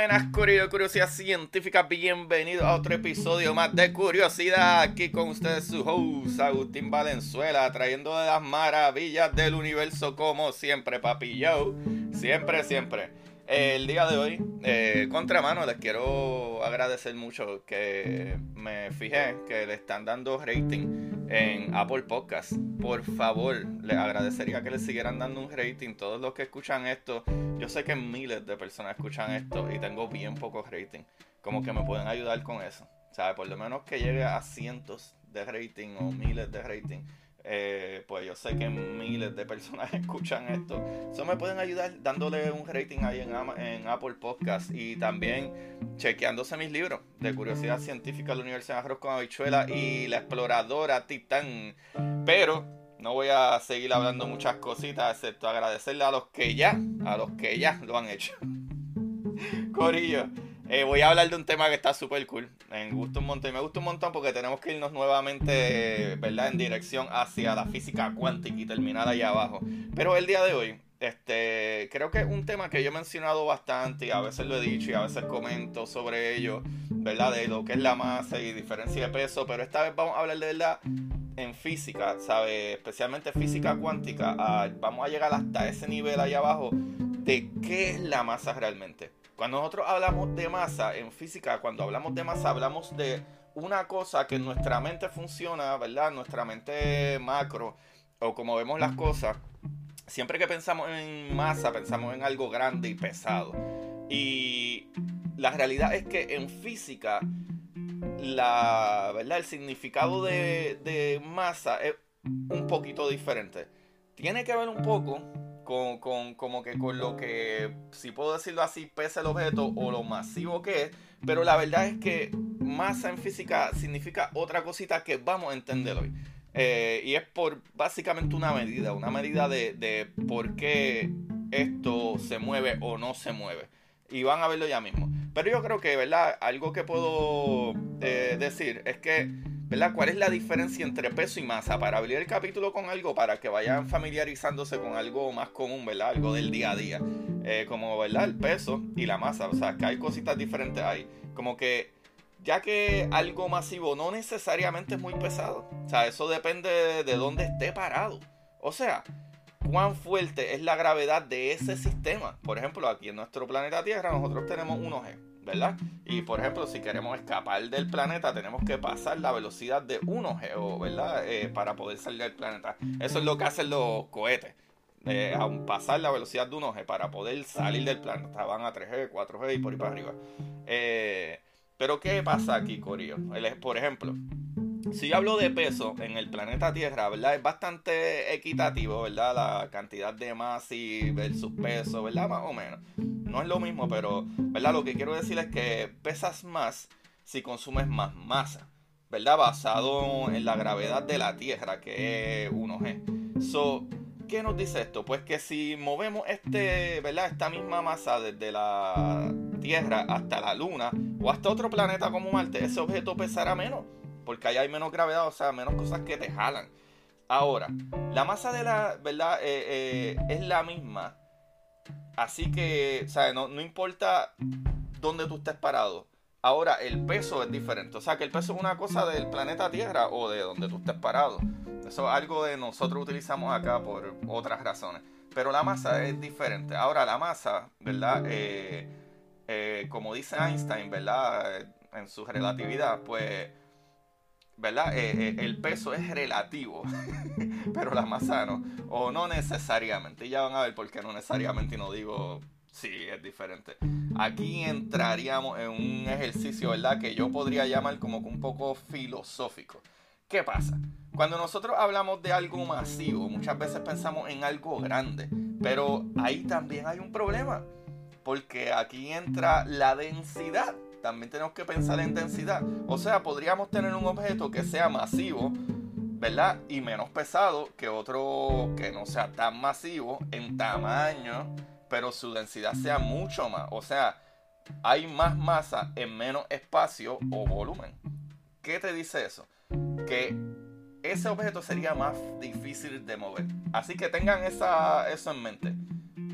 Buenas curiosidad, científica, bienvenido a otro episodio más de Curiosidad. Aquí con ustedes su host Agustín Valenzuela, trayendo de las maravillas del universo como siempre, papi yo. Siempre, siempre. El día de hoy, eh, contramano, les quiero agradecer mucho que me fijé que le están dando rating en Apple Podcast. Por favor, les agradecería que le siguieran dando un rating. Todos los que escuchan esto, yo sé que miles de personas escuchan esto y tengo bien pocos rating. Como que me pueden ayudar con eso. Sea, por lo menos que llegue a cientos de rating o miles de rating. Eh, pues yo sé que miles de personas escuchan esto. Eso me pueden ayudar dándole un rating ahí en, Apple Podcast y también chequeándose mis libros de curiosidad científica de la Universidad de Arroz con Habichuela y la exploradora Titán. Pero no voy a seguir hablando muchas cositas, excepto agradecerle a los que ya, a los que ya lo han hecho. Corillo. Eh, voy a hablar de un tema que está súper cool. Me gusta un montón. Y me gusta un montón porque tenemos que irnos nuevamente, ¿verdad? En dirección hacia la física cuántica y terminar ahí abajo. Pero el día de hoy, este, creo que es un tema que yo he mencionado bastante y a veces lo he dicho y a veces comento sobre ello, ¿verdad? De lo que es la masa y diferencia de peso. Pero esta vez vamos a hablar de verdad en física, ¿sabes? Especialmente física cuántica. Ah, vamos a llegar hasta ese nivel ahí abajo de qué es la masa realmente. Cuando nosotros hablamos de masa en física, cuando hablamos de masa, hablamos de una cosa que en nuestra mente funciona, ¿verdad? Nuestra mente macro, o como vemos las cosas, siempre que pensamos en masa, pensamos en algo grande y pesado. Y la realidad es que en física, la, ¿verdad? El significado de, de masa es un poquito diferente. Tiene que ver un poco con, como que con lo que, si puedo decirlo así, pesa el objeto o lo masivo que es. Pero la verdad es que masa en física significa otra cosita que vamos a entender hoy. Eh, y es por básicamente una medida, una medida de, de por qué esto se mueve o no se mueve. Y van a verlo ya mismo. Pero yo creo que, ¿verdad? Algo que puedo eh, decir es que, ¿verdad? ¿Cuál es la diferencia entre peso y masa? Para abrir el capítulo con algo, para que vayan familiarizándose con algo más común, ¿verdad? Algo del día a día. Eh, como, ¿verdad? El peso y la masa. O sea, que hay cositas diferentes ahí. Como que, ya que algo masivo no necesariamente es muy pesado. O sea, eso depende de, de dónde esté parado. O sea, cuán fuerte es la gravedad de ese sistema. Por ejemplo, aquí en nuestro planeta Tierra nosotros tenemos un G, ¿verdad? Y por ejemplo, si queremos escapar del planeta, tenemos que pasar la velocidad de 1G, o, ¿verdad? Eh, para poder salir del planeta. Eso es lo que hacen los cohetes. Eh, pasar la velocidad de 1G para poder salir del planeta. Van a 3G, 4G y por ahí para arriba. Eh, pero ¿qué pasa aquí, Corio? Por ejemplo, si yo hablo de peso en el planeta Tierra, ¿verdad? Es bastante equitativo, ¿verdad? La cantidad de masa y versus peso, ¿verdad? Más o menos. No es lo mismo, pero, ¿verdad? Lo que quiero decir es que pesas más si consumes más masa, ¿verdad? Basado en la gravedad de la Tierra, que es 1G. So, ¿qué nos dice esto? Pues que si movemos este, ¿verdad? Esta misma masa desde la Tierra hasta la Luna o hasta otro planeta como Marte, ese objeto pesará menos porque ahí hay menos gravedad, o sea, menos cosas que te jalan. Ahora, la masa de la, ¿verdad? Eh, eh, es la misma. Así que, sea, no, no importa dónde tú estés parado. Ahora, el peso es diferente. O sea, que el peso es una cosa del planeta Tierra o de donde tú estés parado. Eso es algo de nosotros utilizamos acá por otras razones. Pero la masa es diferente. Ahora, la masa, ¿verdad? Eh, como dice Einstein, ¿verdad? En su relatividad, pues ¿verdad? Eh, eh, el peso es relativo, pero la masa no, o no necesariamente. Y ya van a ver por qué no necesariamente y no digo sí, es diferente. Aquí entraríamos en un ejercicio, ¿verdad? Que yo podría llamar como que un poco filosófico. ¿Qué pasa? Cuando nosotros hablamos de algo masivo, muchas veces pensamos en algo grande, pero ahí también hay un problema, porque aquí entra la densidad también tenemos que pensar en densidad. O sea, podríamos tener un objeto que sea masivo, ¿verdad? Y menos pesado que otro que no sea tan masivo en tamaño, pero su densidad sea mucho más. O sea, hay más masa en menos espacio o volumen. ¿Qué te dice eso? Que ese objeto sería más difícil de mover. Así que tengan esa, eso en mente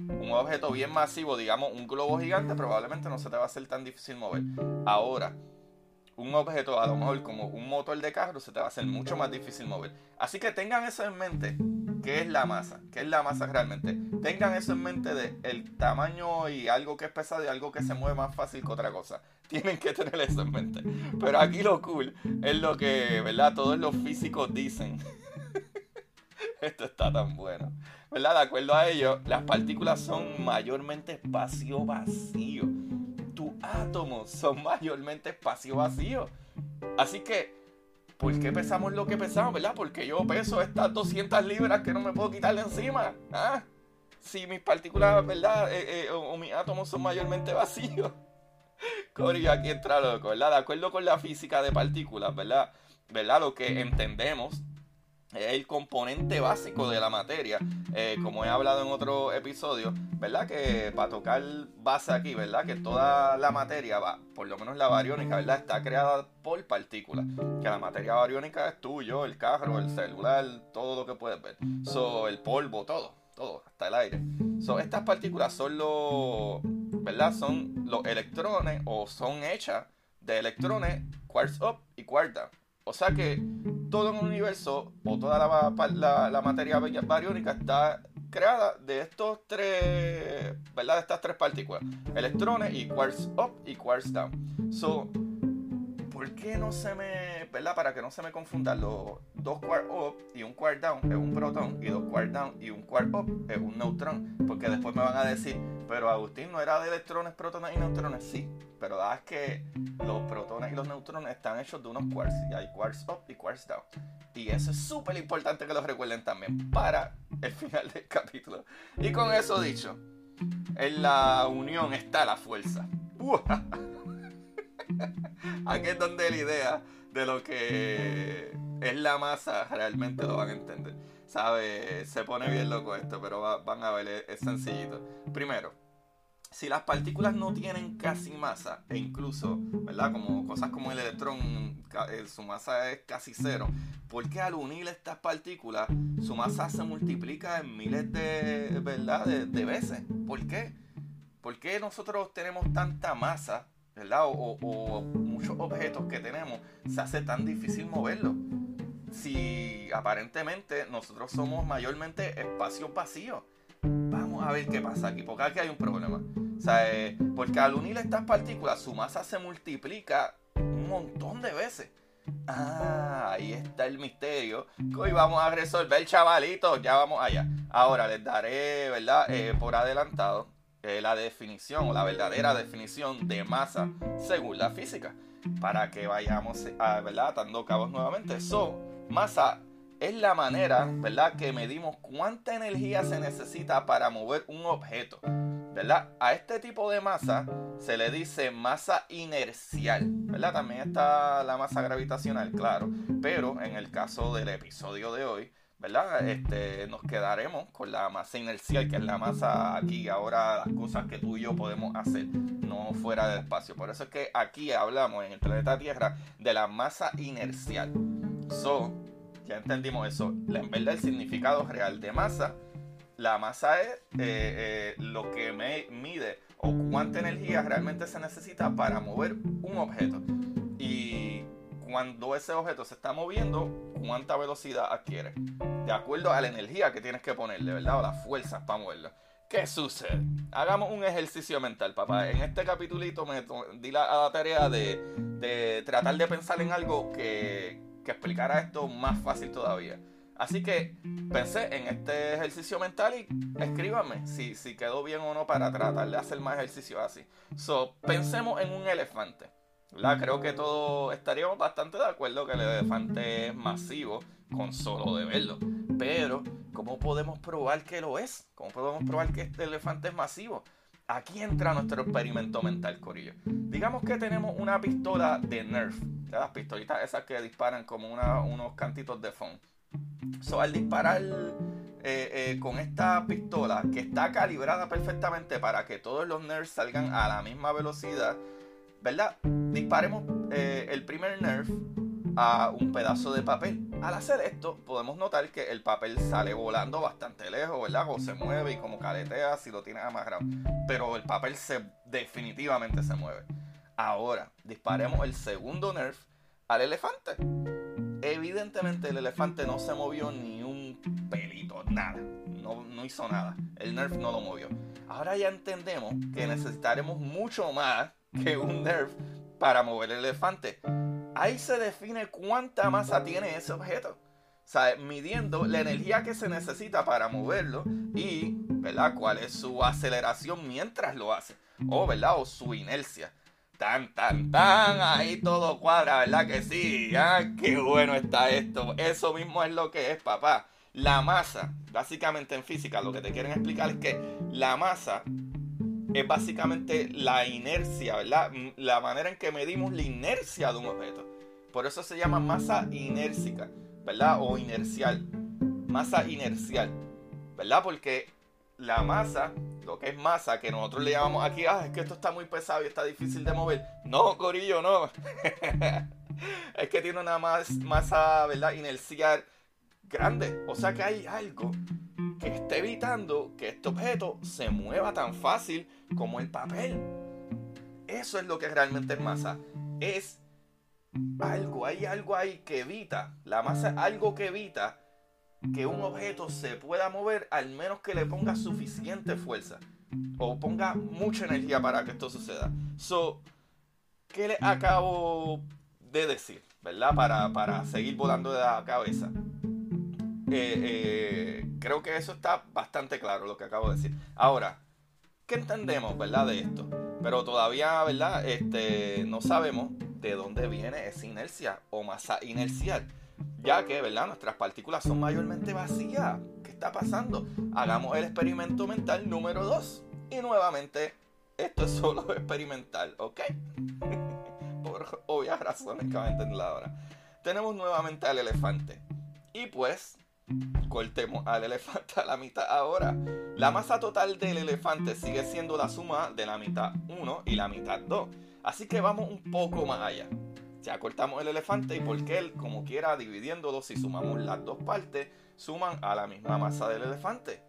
un objeto bien masivo, digamos un globo gigante, probablemente no se te va a hacer tan difícil mover. Ahora, un objeto a lo mejor como un motor de carro se te va a hacer mucho más difícil mover. Así que tengan eso en mente. ¿Qué es la masa? ¿Qué es la masa realmente? Tengan eso en mente de el tamaño y algo que es pesado y algo que se mueve más fácil que otra cosa. Tienen que tener eso en mente. Pero aquí lo cool es lo que, ¿verdad? Todos los físicos dicen. Esto está tan bueno. ¿verdad? De acuerdo a ello, las partículas son mayormente espacio vacío. Tus átomos son mayormente espacio vacío. Así que, ¿por qué pesamos lo que pesamos, verdad? Porque yo peso estas 200 libras que no me puedo quitar encima. ¿Ah? Si mis partículas, ¿verdad? Eh, eh, o, mis átomos son mayormente vacíos. Corio, aquí entra loco, ¿verdad? De acuerdo con la física de partículas, ¿verdad? ¿Verdad? Lo que entendemos el componente básico de la materia, eh, como he hablado en otro episodio, ¿verdad? Que para tocar base aquí, ¿verdad? Que toda la materia, va, por lo menos la bariónica, ¿verdad? Está creada por partículas. Que la materia bariónica es tuyo, el carro, el celular, todo lo que puedes ver. So, el polvo, todo, todo, hasta el aire. So, estas partículas son los, ¿verdad? Son los electrones o son hechas de electrones quartz up y quartz down. O sea que todo el universo o toda la, la, materia bariónica está creada de estos tres. De estas tres partículas, electrones y quarks up y quarks down. So, ¿por qué no se me, verdad? Para que no se me confundan, los dos quark up y un quark down es un protón y dos quark down y un quark up es un neutrón. Porque después me van a decir, pero Agustín no era de electrones, protones y neutrones. Sí, pero es que los protones y los neutrones están hechos de unos quarks y hay quarks up y quarks down. Y eso es súper importante que lo recuerden también para el final del capítulo. Y con eso dicho, en la unión está la fuerza. Aquí es donde la idea de lo que es la masa realmente lo van a entender. ¿Sabe? Se pone bien loco esto, pero van a ver, es, sencillito. Primero, si las partículas no tienen casi masa, e incluso, ¿verdad? Como cosas como el electrón, eh, su masa es casi cero, porque al unir estas partículas, su masa se multiplica en miles de, ¿verdad? De veces. ¿Por qué? ¿Por qué nosotros tenemos tanta masa ¿verdad? O, muchos objetos que tenemos, se hace tan difícil moverlos. Si aparentemente nosotros somos mayormente espacios vacíos. Vamos a ver qué pasa aquí, porque aquí hay un problema. O sea, eh, porque al unir estas partículas, su masa se multiplica un montón de veces. Ah, ahí está el misterio que hoy vamos a resolver, chavalitos. Ya vamos allá. Ahora les daré, ¿verdad? Eh, por adelantado la definición o la verdadera definición de masa según la física. Para que vayamos a, ¿verdad? atando cabos nuevamente. So, masa es la manera, ¿verdad?, que medimos cuánta energía se necesita para mover un objeto. ¿verdad? A este tipo de masa se le dice masa inercial, ¿verdad? También está la masa gravitacional, claro, pero en el caso del episodio de hoy, Este, nos quedaremos con la masa inercial, que es la masa aquí, ahora las cosas que tú y yo podemos hacer, no fuera del espacio. Por eso es que aquí hablamos en el planeta Tierra de la masa inercial. So, ya entendimos eso. En verdad, el significado real de masa, la masa es eh, eh, lo que mide o cuánta energía realmente se necesita para mover un objeto. Cuando ese objeto se está moviendo, cuánta velocidad adquiere. De acuerdo a la energía que tienes que ponerle, ¿verdad? O las fuerzas para moverlo. ¿Qué sucede? Hagamos un ejercicio mental, papá. En este capitulito me di la, tarea de, tratar de pensar en algo que, que explicara esto más fácil todavía. Así que pensé en este ejercicio mental y escríbanme si, quedó bien o no para tratar de hacer más ejercicios así. So, pensemos en un elefante. ¿Verdad? Creo que todos estaríamos bastante de acuerdo que el elefante es masivo con solo de verlo. Pero, ¿cómo podemos probar que lo es? ¿Cómo podemos probar que este elefante es masivo? Aquí entra nuestro experimento mental, Corillo. Digamos que tenemos una pistola de Nerf, las pistolitas esas que disparan como unos cantitos de foam. So, al disparar eh, eh, con esta pistola que está calibrada perfectamente para que todos los Nerfs salgan a la misma velocidad, ¿verdad? Disparemos eh, el primer Nerf a un pedazo de papel. Al hacer esto, podemos notar que el papel sale volando bastante lejos, ¿verdad? O se mueve y como caletea si lo tienes amarrado. Pero el papel se definitivamente se mueve. Ahora, disparemos el segundo Nerf al elefante. Evidentemente el elefante no se movió ni un pelito, nada. No, no hizo nada. El Nerf no lo movió. Ahora ya entendemos que necesitaremos mucho más que un Nerf para mover el elefante ahí se define cuánta masa tiene ese objeto. O sea, midiendo la energía que se necesita para moverlo y, ¿verdad? ¿Cuál es su aceleración mientras lo hace? O, ¿verdad? O su inercia. Tan, tan, tan, ahí todo cuadra, ¿verdad que sí? Ah, qué bueno está esto. Eso mismo es lo que es, papá. La masa, básicamente en física, lo que te quieren explicar es que la masa es básicamente la inercia, ¿verdad? La manera en que medimos la inercia de un objeto. Por eso se llama masa inércica, ¿verdad? O inercial. Masa inercial, ¿verdad? Porque la masa, lo que es masa, que nosotros le llamamos aquí, ah, es que esto está muy pesado y está difícil de mover. No, Corillo, no. es que tiene una masa, ¿verdad? Inercial grande. O sea que hay algo que está evitando que este objeto se mueva tan fácil como el papel. Eso es lo que realmente es masa. Es algo, hay algo ahí que evita, la masa, algo que evita que un objeto se pueda mover al menos que le ponga suficiente fuerza o ponga mucha energía para que esto suceda. So, ¿qué le acabo de decir? ¿Verdad? Para, para seguir volando de la cabeza. Eh, eh, creo que eso está bastante claro lo que acabo de decir. Ahora, ¿qué entendemos, verdad, de esto? Pero todavía, ¿verdad? Este, no sabemos de dónde viene esa inercia o masa inercial. Ya que, ¿verdad? Nuestras partículas son mayormente vacías. ¿Qué está pasando? Hagamos el experimento mental número 2. Y nuevamente, esto es solo experimental, ¿ok? Por obvias razones que van a entender ahora. Tenemos nuevamente al elefante. Y pues, cortemos al elefante a la mitad ahora. La masa total del elefante sigue siendo la suma de la mitad 1 y la mitad 2. Así que vamos un poco más allá. Ya cortamos el elefante y porque él, como quiera, dividiéndolo, si sumamos las dos partes, suman a la misma masa del elefante.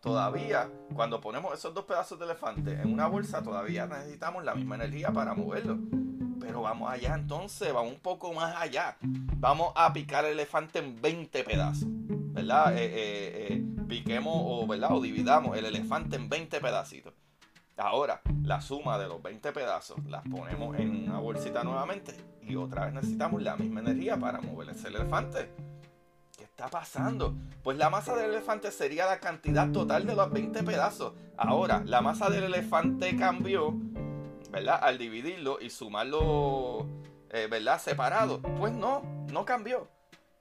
Todavía, cuando ponemos esos dos pedazos de elefante en una bolsa, todavía necesitamos la misma energía para moverlo. Pero vamos allá entonces, vamos un poco más allá. Vamos a picar el elefante en 20 pedazos. ¿Verdad? Eh, eh, eh, piquemos o, ¿verdad? o dividamos el elefante en 20 pedacitos. Ahora, la suma de los 20 pedazos las ponemos en una bolsita nuevamente y otra vez necesitamos la misma energía para mover ese elefante. ¿Qué está pasando? Pues la masa del elefante sería la cantidad total de los 20 pedazos. Ahora, la masa del elefante cambió, ¿verdad? Al dividirlo y sumarlo, eh, ¿verdad? Separado. Pues no, no cambió.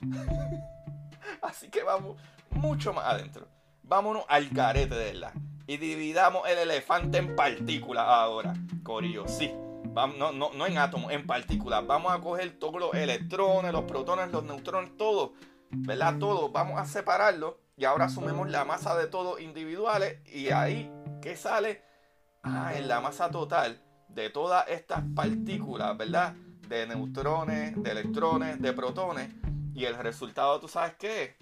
Así que vamos mucho más adentro. Vámonos al carete de la y dividamos el elefante en partículas ahora. Corillo, sí. no, no, no en átomos, en partículas. Vamos a coger todos los electrones, los protones, los neutrones, todo. ¿Verdad? Todo. Vamos a separarlo. Y ahora asumimos la masa de todos individuales. Y ahí, ¿qué sale? Ah, en la masa total de todas estas partículas, ¿verdad? De neutrones, de electrones, de protones. Y el resultado, ¿tú sabes qué?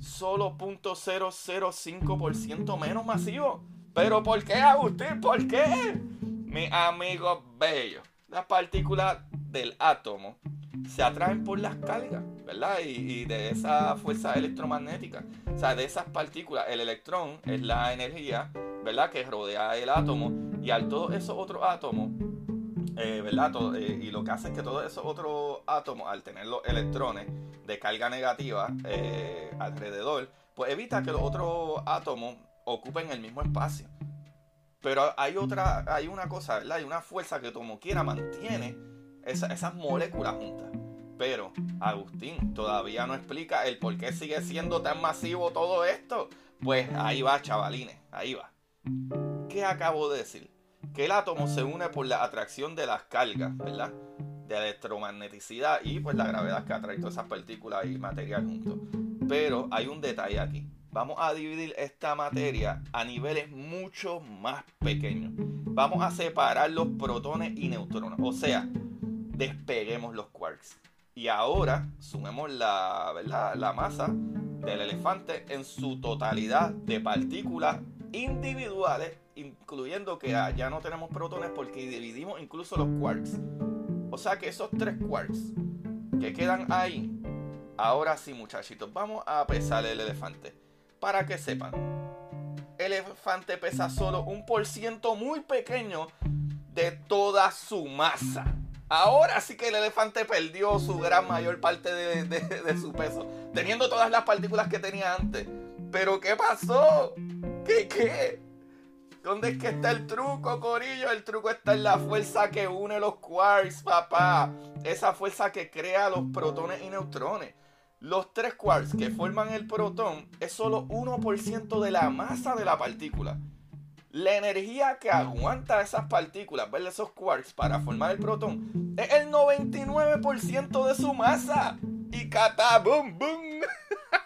Solo 0.005% menos masivo. ¿Pero por qué, Agustín? ¿Por qué? Mi amigo bello. Las partículas del átomo se atraen por las cargas, ¿verdad? Y, y, de esa fuerza electromagnética. O sea, de esas partículas, el electrón es la energía, ¿verdad? Que rodea el átomo. Y al todos esos otros átomos eh, ¿verdad? Eh, y lo que hace es que todos esos otros átomos, al tener los electrones de carga negativa eh, alrededor, pues evita que los otros átomos ocupen el mismo espacio. Pero hay otra, hay una cosa, ¿verdad? Hay una fuerza que como quiera mantiene esas moléculas juntas. Pero Agustín todavía no explica el por qué sigue siendo tan masivo todo esto. Pues ahí va, chavalines, ahí va. ¿Qué acabo de decir? Que el átomo se une por la atracción de las cargas, ¿verdad? De electromagneticidad y pues la gravedad que atrae todas esas partículas y material juntos. Pero hay un detalle aquí. Vamos a dividir esta materia a niveles mucho más pequeños. Vamos a separar los protones y neutrones. O sea, despeguemos los quarks. Y ahora sumemos la, ¿verdad? la masa del elefante en su totalidad de partículas individuales, incluyendo que ya no tenemos protones porque dividimos incluso los quarks. O sea que esos tres quarks que quedan ahí, ahora sí muchachitos, vamos a pesar el elefante. Para que sepan, el elefante pesa solo un por ciento muy pequeño de toda su masa. Ahora sí que el elefante perdió su gran mayor parte de, su peso, teniendo todas las partículas que tenía antes. Pero ¿qué pasó? ¿Qué? ¿Dónde es que está el truco, Corillo? El truco está en la fuerza que une los quarks, papá. Esa fuerza que crea los protones y neutrones. Los tres quarks que forman el protón es solo 1% de la masa de la partícula. La energía que aguanta esas partículas, ¿verdad? esos quarks para formar el protón, es el 99% de su masa. Y cata, boom, boom.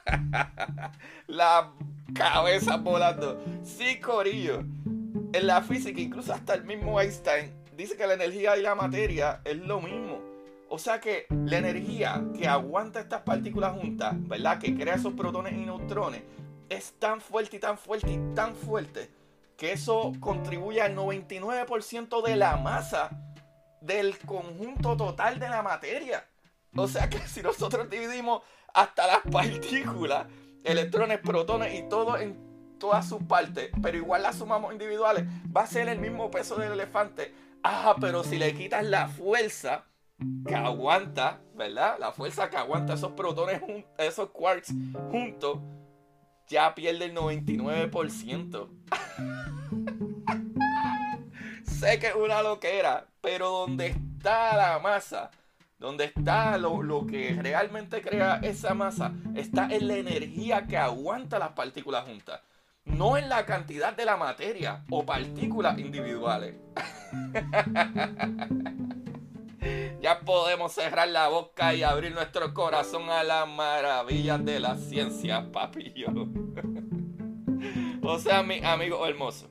la cabeza volando. Sí, Corillo. En la física, incluso hasta el mismo Einstein dice que la energía y la materia es lo mismo. O sea que la energía que aguanta estas partículas juntas, ¿verdad? Que crea esos protones y neutrones, es tan fuerte y tan fuerte y tan fuerte que eso contribuye al 99% de la masa del conjunto total de la materia. O sea que si nosotros dividimos hasta las partículas, electrones, protones y todo en todas sus partes, pero igual las sumamos individuales, va a ser el mismo peso del elefante. Ah, pero si le quitas la fuerza que aguanta, ¿verdad? La fuerza que aguanta esos protones, esos quarks juntos, ya pierde el 99%. sé que es una loquera, pero donde está la masa, donde está lo, lo, que realmente crea esa masa, está en la energía que aguanta las partículas juntas, no en la cantidad de la materia o partículas individuales. ya podemos cerrar la boca y abrir nuestro corazón a las maravillas de la ciencia, papillo. o sea, mi amigo hermoso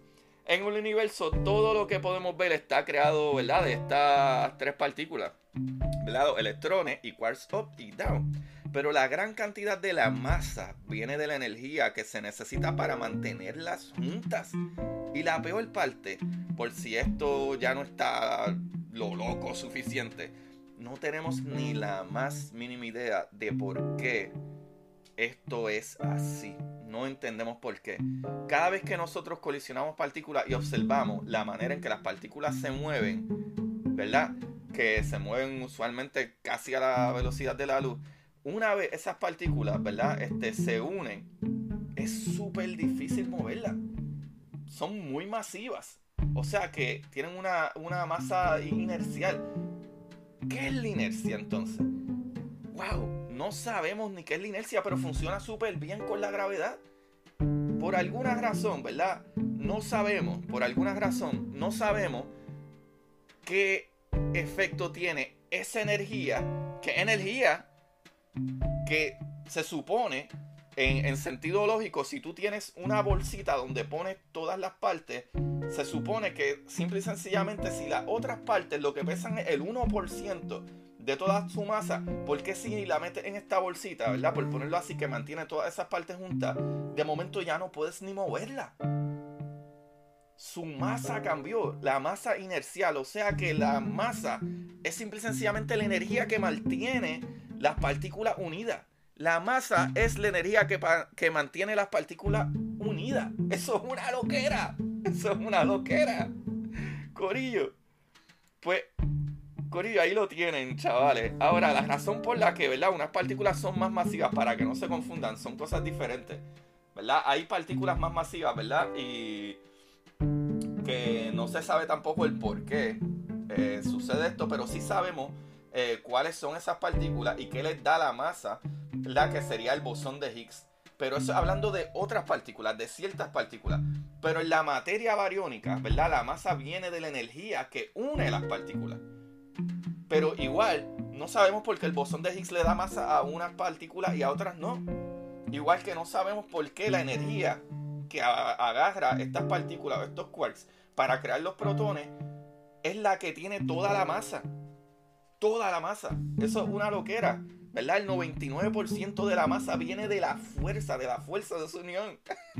en un universo todo lo que podemos ver está creado, ¿verdad? De estas tres partículas, ¿verdad? Electrones y quarks up y down. Pero la gran cantidad de la masa viene de la energía que se necesita para mantenerlas juntas. Y la peor parte, por si esto ya no está lo loco suficiente, no tenemos ni la más mínima idea de por qué esto es así no entendemos por qué. Cada vez que nosotros colisionamos partículas y observamos la manera en que las partículas se mueven, ¿verdad? Que se mueven usualmente casi a la velocidad de la luz. Una vez esas partículas, ¿verdad? Este, se unen, es súper difícil moverlas. Son muy masivas. O sea que tienen una, una masa inercial. ¿Qué es la inercia entonces? ¡Wow! no sabemos ni qué es la inercia, pero funciona súper bien con la gravedad. Por alguna razón, ¿verdad? No sabemos, por alguna razón, no sabemos qué efecto tiene esa energía, qué energía que se supone, en, en, sentido lógico, si tú tienes una bolsita donde pones todas las partes, se supone que simple y sencillamente si las otras partes lo que pesan es el 1%, de toda su masa, porque si la metes en esta bolsita, ¿verdad? Por ponerlo así, que mantiene todas esas partes juntas, de momento ya no puedes ni moverla. Su masa cambió, la masa inercial, o sea que la masa es simple y sencillamente la energía que mantiene las partículas unidas. La masa es la energía que, que mantiene las partículas unidas. Eso es una loquera. Eso es una loquera. Corillo. Pues, Corillo, ahí lo tienen, chavales. Ahora, la razón por la que, ¿verdad? Unas partículas son más masivas, para que no se confundan, son cosas diferentes. ¿Verdad? Hay partículas más masivas, ¿verdad? Y que no se sabe tampoco el por qué eh, sucede esto, pero sí sabemos eh, cuáles son esas partículas y qué les da la masa, la que sería el bosón de Higgs. Pero eso hablando de otras partículas, de ciertas partículas. Pero en la materia bariónica, ¿verdad? La masa viene de la energía que une las partículas. Pero igual, no sabemos por qué el bosón de Higgs le da masa a unas partículas y a otras no. Igual que no sabemos por qué la energía que agarra estas partículas o estos quarks para crear los protones es la que tiene toda la masa. Toda la masa. Eso es una loquera. ¿Verdad? El 99% de la masa viene de la fuerza, de la fuerza de su unión.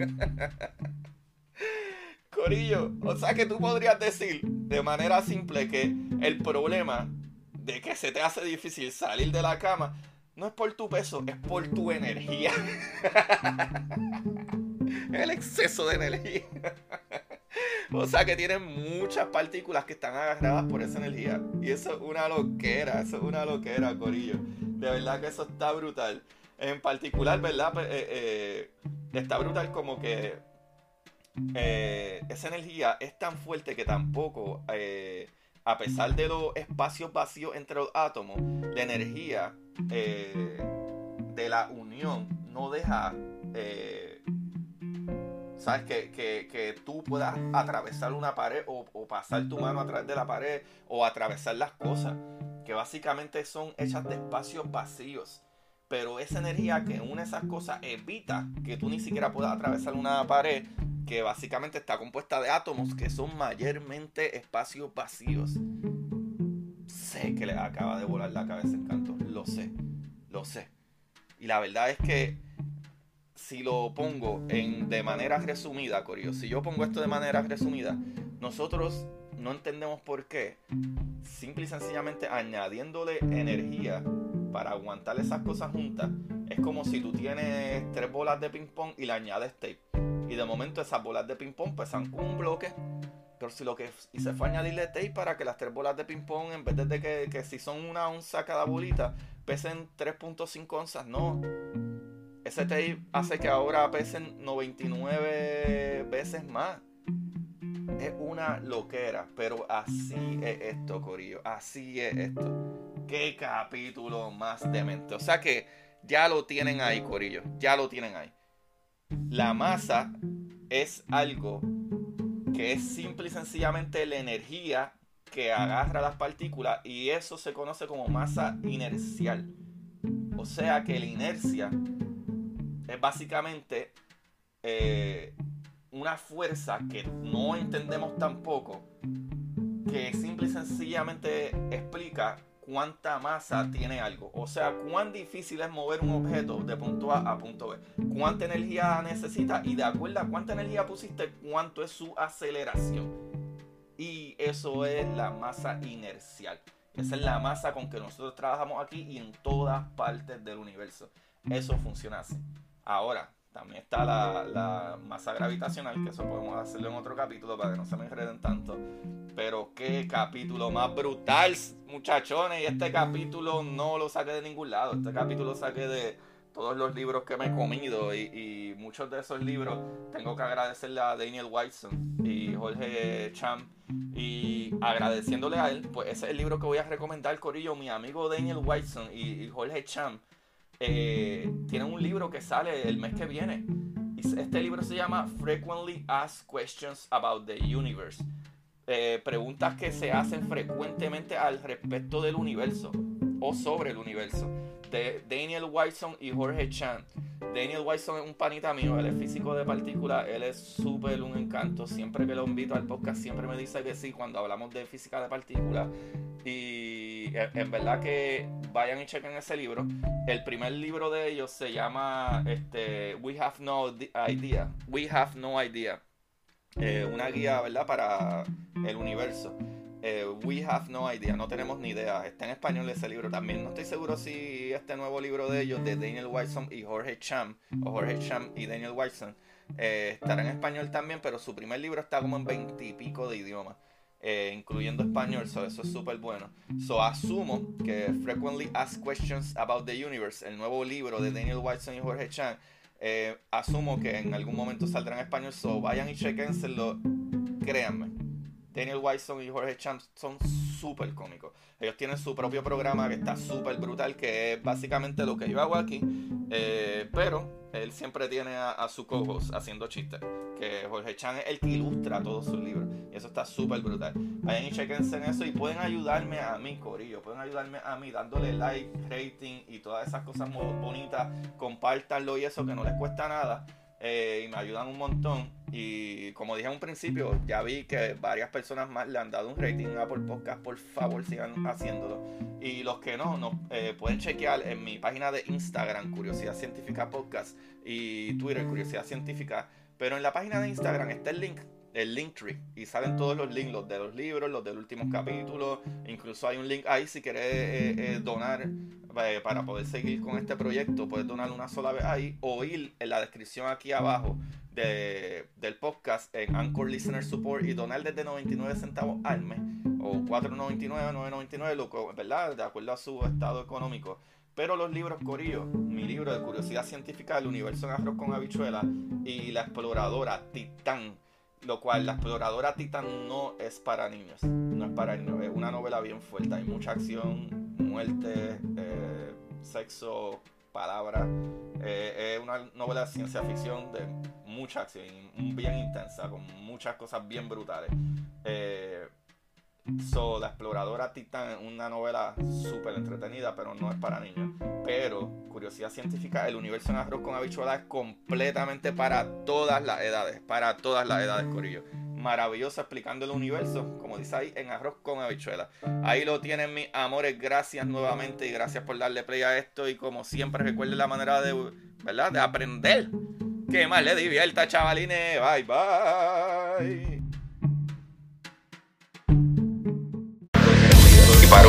Corillo, o sea que tú podrías decir de manera simple que el problema de que se te hace difícil salir de la cama no es por tu peso, es por tu energía. el exceso de energía. O sea que tienen muchas partículas que están agarradas por esa energía. Y eso es una loquera, eso es una loquera, Corillo. De verdad que eso está brutal. En particular, ¿verdad? Pues, eh, eh, está brutal como que eh, esa energía es tan fuerte que tampoco, a pesar de los espacios vacíos entre los átomos, la energía de la unión no deja ¿Sabes? Que, que, tú puedas atravesar una pared o, pasar tu mano a través de la pared o atravesar las cosas, que básicamente son hechas de espacios vacíos. Pero esa energía que une esas cosas evita que tú ni siquiera puedas atravesar una pared que básicamente está compuesta de átomos que son mayormente espacios vacíos. Sé que le acaba de volar la cabeza en canto, lo sé, lo sé. Y la verdad es que si lo pongo en, de manera resumida, Corio, si yo pongo esto de manera resumida, nosotros no entendemos por qué, simple y sencillamente añadiéndole energía para aguantar esas cosas juntas, es como si tú tienes tres bolas de ping-pong y le añades tape. Y de momento esas bolas de ping-pong pesan un bloque. Pero si lo que hice fue añadirle tape para que las tres bolas de ping-pong, en vez de que, que si son una onza cada bolita, pesen 3.5 onzas, no ese tape hace que ahora pesen 99 veces más. Es una loquera, pero así es esto, Corillo. Así es esto. Qué capítulo más demente. O sea que ya lo tienen ahí, Corillo. Ya lo tienen ahí. La masa es algo que es simple y sencillamente la energía que agarra las partículas y eso se conoce como masa inercial. O sea que la inercia es básicamente eh, una fuerza que no entendemos tampoco, que simple y sencillamente explica cuánta masa tiene algo. O sea, cuán difícil es mover un objeto de punto A a punto B. Cuánta energía necesita y de acuerdo a cuánta energía pusiste, cuánto es su aceleración. Y eso es la masa inercial. Esa es la masa con que nosotros trabajamos aquí y en todas partes del universo. Eso funciona así. Ahora, también está la, masa gravitacional, que eso podemos hacerlo en otro capítulo para que no se me enreden tanto. Pero qué capítulo más brutal, muchachones. Y este capítulo no lo saqué de ningún lado. Este capítulo lo saqué de todos los libros que me he comido. Y, muchos de esos libros tengo que agradecerle a Daniel Whiteson y Jorge Cham. Y agradeciéndole a él, pues ese es el libro que voy a recomendar, Corillo. Mi amigo Daniel Whiteson y, y Jorge Cham eh, tienen un libro que sale el mes que viene. Este libro se llama Frequently Asked Questions About the Universe. Eh, preguntas que se hacen frecuentemente al respecto del universo o sobre el universo. De Daniel Whiteson y Jorge Chan. Daniel Whiteson es un panita mío, él es físico de partículas, él es súper un encanto. Siempre que lo invito al podcast, siempre me dice que sí cuando hablamos de física de partículas. Y en verdad que vayan y chequen ese libro. El primer libro de ellos se llama este, We Have No Idea. We Have No Idea. Eh, una guía, ¿verdad? Para el universo. Eh, we Have No Idea, no tenemos ni idea. Está en español ese libro también. No estoy seguro si este nuevo libro de ellos, de Daniel Whiteson y Jorge Cham, o Jorge Cham y Daniel Whiteson, eh, estará en español también, pero su primer libro está como en veintipico de idiomas. Eh, incluyendo español, so eso es súper bueno. So asumo que Frequently Asked Questions About the Universe, el nuevo libro de Daniel Watson y Jorge Chan, eh, asumo que en algún momento saldrá en español, so vayan y chequenselo, créanme. Daniel Watson y Jorge Chan son súper cómicos. Ellos tienen su propio programa que está súper brutal, que es básicamente lo que yo hago aquí, eh, pero él siempre tiene a, su co haciendo chistes. Que Jorge Chan es el que ilustra todos sus libros. Eso está súper brutal. Vayan y chequense en eso y pueden ayudarme a mí, Corillo. Pueden ayudarme a mí dándole like, rating y todas esas cosas bonitas. Compártanlo y eso que no les cuesta nada. Eh, y me ayudan un montón. Y como dije en un principio, ya vi que varias personas más le han dado un rating a Apple Podcast. Por favor, sigan haciéndolo. Y los que no, no eh, pueden chequear en mi página de Instagram, Curiosidad Científica Podcast, y Twitter, Curiosidad Científica. Pero en la página de Instagram está el link el Linktree y salen todos los links, los de los libros, los del último capítulo, incluso hay un link ahí si quieres eh, eh, donar eh, para poder seguir con este proyecto, puedes donar una sola vez ahí o ir en la descripción aquí abajo de, del podcast en Anchor Listener Support y donar desde 99 centavos al mes o 4.99, 9.99, loco, ¿verdad? De acuerdo a su estado económico. Pero los libros Corillo, mi libro de curiosidad científica del universo en arroz con habichuela y la exploradora Titán lo cual La exploradora Titan no es para niños. No es para niños. Es una novela bien fuerte. Hay mucha acción, muerte, eh, sexo, palabras. Eh, es una novela de ciencia ficción de mucha acción, bien intensa, con muchas cosas bien brutales. Eh, So, La Exploradora Titan es una novela súper entretenida, pero no es para niños. Pero, curiosidad científica, el universo en arroz con habichuelas es completamente para todas las edades. Para todas las edades, Corillo. Maravilloso explicando el universo, como dice ahí, en arroz con habichuelas. Ahí lo tienen, mis amores. Gracias nuevamente y gracias por darle play a esto. Y como siempre, recuerden la manera de, ¿verdad? De aprender. Que más le divierta, chavalines. Bye, bye.